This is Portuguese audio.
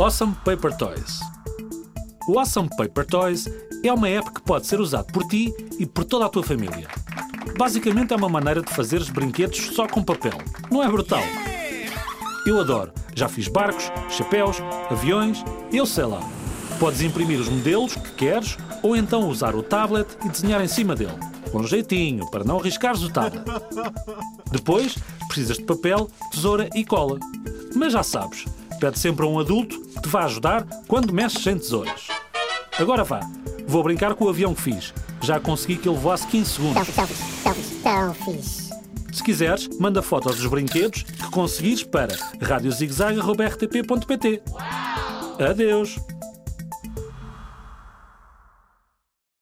Awesome Paper Toys. O Awesome Paper Toys é uma app que pode ser usado por ti e por toda a tua família. Basicamente é uma maneira de fazeres brinquedos só com papel. Não é brutal? Eu adoro. Já fiz barcos, chapéus, aviões, eu sei lá. Podes imprimir os modelos que queres ou então usar o tablet e desenhar em cima dele. Com jeitinho, para não arriscares o tablet. Depois, precisas de papel, tesoura e cola. Mas já sabes, pede sempre a um adulto que te vá ajudar quando mexes sem tesouras. Agora vá, vou brincar com o avião que fiz. Já consegui que ele voasse 15 segundos. Tão, tão, tão, tão fixe. Se quiseres, manda fotos dos brinquedos que conseguires para radiozigzag.rtp.pt. Adeus!